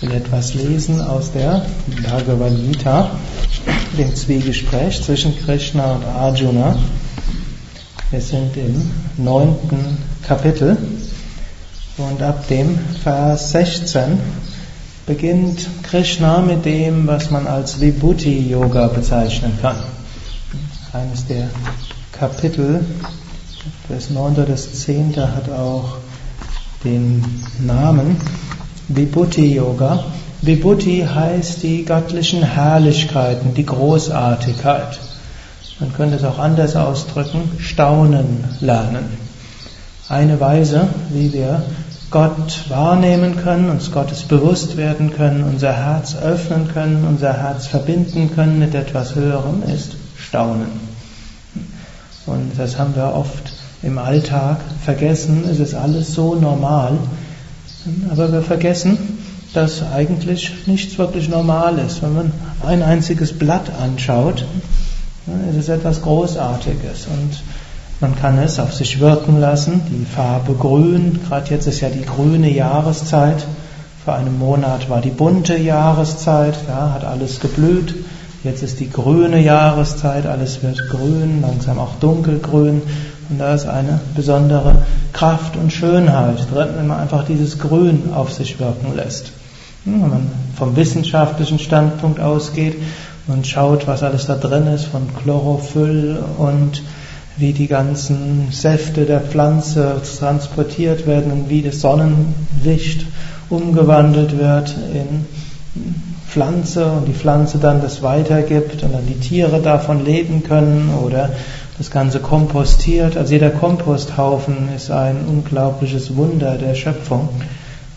Ich will etwas lesen aus der Bhagavad Gita, dem Zwiegespräch zwischen Krishna und Arjuna. Wir sind im neunten Kapitel und ab dem Vers 16 beginnt Krishna mit dem, was man als Vibhuti Yoga bezeichnen kann. Eines der Kapitel, das neunte das zehnte hat auch den Namen Vibhuti Yoga. Vibhuti heißt die göttlichen Herrlichkeiten, die Großartigkeit. Man könnte es auch anders ausdrücken, staunen lernen. Eine Weise, wie wir Gott wahrnehmen können, uns Gottes bewusst werden können, unser Herz öffnen können, unser Herz verbinden können mit etwas Höherem, ist Staunen. Und das haben wir oft im Alltag vergessen, es ist alles so normal, aber wir vergessen, dass eigentlich nichts wirklich normal ist. Wenn man ein einziges Blatt anschaut, ist es etwas Großartiges und man kann es auf sich wirken lassen. Die Farbe grün, gerade jetzt ist ja die grüne Jahreszeit. Vor einem Monat war die bunte Jahreszeit, da hat alles geblüht. Jetzt ist die grüne Jahreszeit, alles wird grün, langsam auch dunkelgrün. Und da ist eine besondere Kraft und Schönheit drin, wenn man einfach dieses Grün auf sich wirken lässt. Hm, wenn man vom wissenschaftlichen Standpunkt ausgeht und schaut, was alles da drin ist, von Chlorophyll und wie die ganzen Säfte der Pflanze transportiert werden und wie das Sonnenlicht umgewandelt wird in Pflanze und die Pflanze dann das weitergibt und dann die Tiere davon leben können oder das Ganze kompostiert. Also jeder Komposthaufen ist ein unglaubliches Wunder der Schöpfung.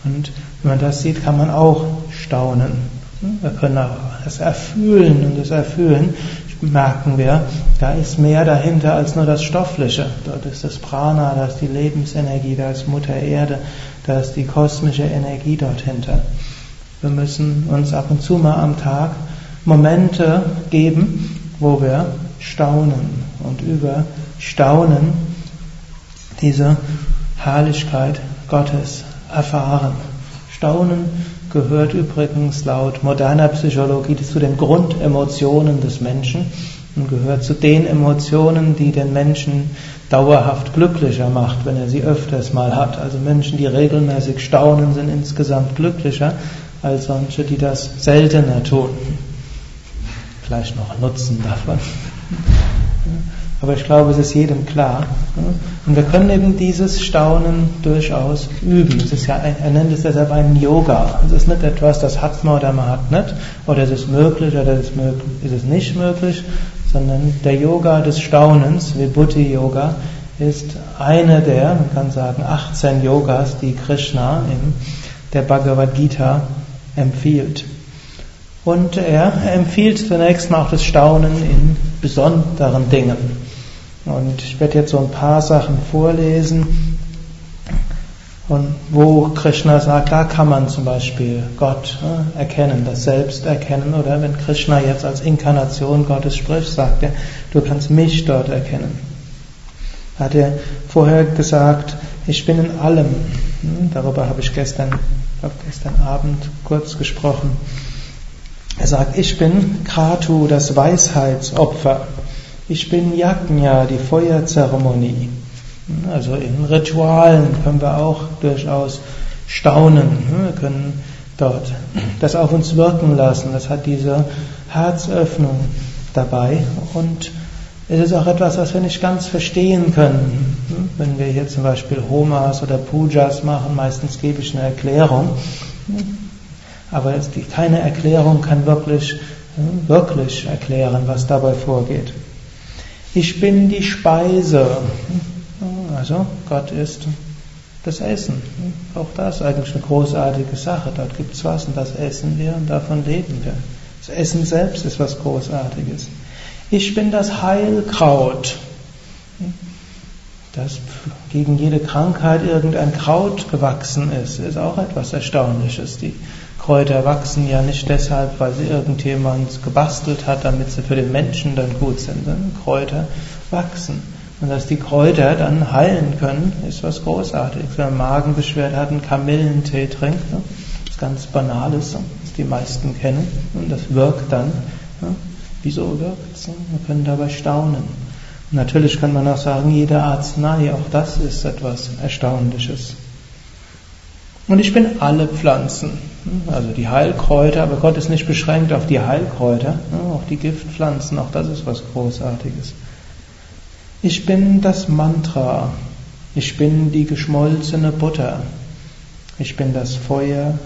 Und wenn man das sieht, kann man auch staunen. Wir können auch das Erfühlen und das Erfühlen merken wir, da ist mehr dahinter als nur das Stoffliche. Dort ist das Prana, da ist die Lebensenergie, da ist Mutter Erde, da ist die kosmische Energie dort hinter. Wir müssen uns ab und zu mal am Tag Momente geben, wo wir staunen und über Staunen diese Herrlichkeit Gottes erfahren. Staunen gehört übrigens laut moderner Psychologie zu den Grundemotionen des Menschen und gehört zu den Emotionen, die den Menschen dauerhaft glücklicher macht, wenn er sie öfters mal hat. Also Menschen, die regelmäßig staunen, sind insgesamt glücklicher als solche, die das seltener tun. Vielleicht noch Nutzen davon. Aber ich glaube, es ist jedem klar. Und wir können eben dieses Staunen durchaus üben. Es ist ja, er nennt es deshalb einen Yoga. Es ist nicht etwas, das hat man oder man hat nicht. Oder es ist möglich oder es ist es nicht möglich. Sondern der Yoga des Staunens, Vibhuti Yoga, ist eine der, man kann sagen, 18 Yogas, die Krishna in der Bhagavad Gita empfiehlt. Und er empfiehlt zunächst mal auch das Staunen in besonderen Dingen. Und ich werde jetzt so ein paar Sachen vorlesen, und wo Krishna sagt, da kann man zum Beispiel Gott äh, erkennen, das Selbst erkennen. Oder wenn Krishna jetzt als Inkarnation Gottes spricht, sagt er, du kannst mich dort erkennen. Hat er vorher gesagt, ich bin in allem. Hm, darüber habe ich gestern, habe gestern Abend kurz gesprochen. Er sagt, ich bin Kratu, das Weisheitsopfer. Ich bin Yajna, die Feuerzeremonie. Also in Ritualen können wir auch durchaus staunen. Wir können dort das auf uns wirken lassen. Das hat diese Herzöffnung dabei. Und es ist auch etwas, was wir nicht ganz verstehen können. Wenn wir hier zum Beispiel Homas oder Pujas machen, meistens gebe ich eine Erklärung. Aber keine Erklärung kann wirklich, wirklich erklären, was dabei vorgeht. Ich bin die Speise. Also Gott ist das Essen. Auch das ist eigentlich eine großartige Sache. Dort gibt es was und das essen wir und davon leben wir. Das Essen selbst ist was Großartiges. Ich bin das Heilkraut. Dass gegen jede Krankheit irgendein Kraut gewachsen ist, ist auch etwas Erstaunliches. Die Kräuter wachsen ja nicht deshalb, weil sie irgendjemand gebastelt hat, damit sie für den Menschen dann gut sind, sondern Kräuter wachsen. Und dass die Kräuter dann heilen können, ist was Großartiges. Wenn man Magenbeschwerden hat, einen Kamillentee trinkt, ne? das ganz Banales, das die meisten kennen. Und das wirkt dann. Ja, wieso wirkt es? Wir können dabei staunen. Natürlich kann man auch sagen, jede Arznei, auch das ist etwas Erstaunliches. Und ich bin alle Pflanzen, also die Heilkräuter, aber Gott ist nicht beschränkt auf die Heilkräuter, auch die Giftpflanzen, auch das ist was Großartiges. Ich bin das Mantra, ich bin die geschmolzene Butter, ich bin das Feuer,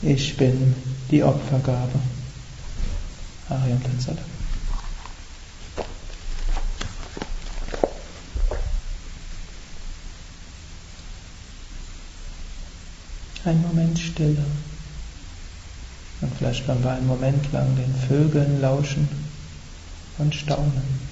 ich bin die Opfergabe. Ariam Tatsat. Ein Moment Stille. Und vielleicht können wir einen Moment lang den Vögeln lauschen und staunen.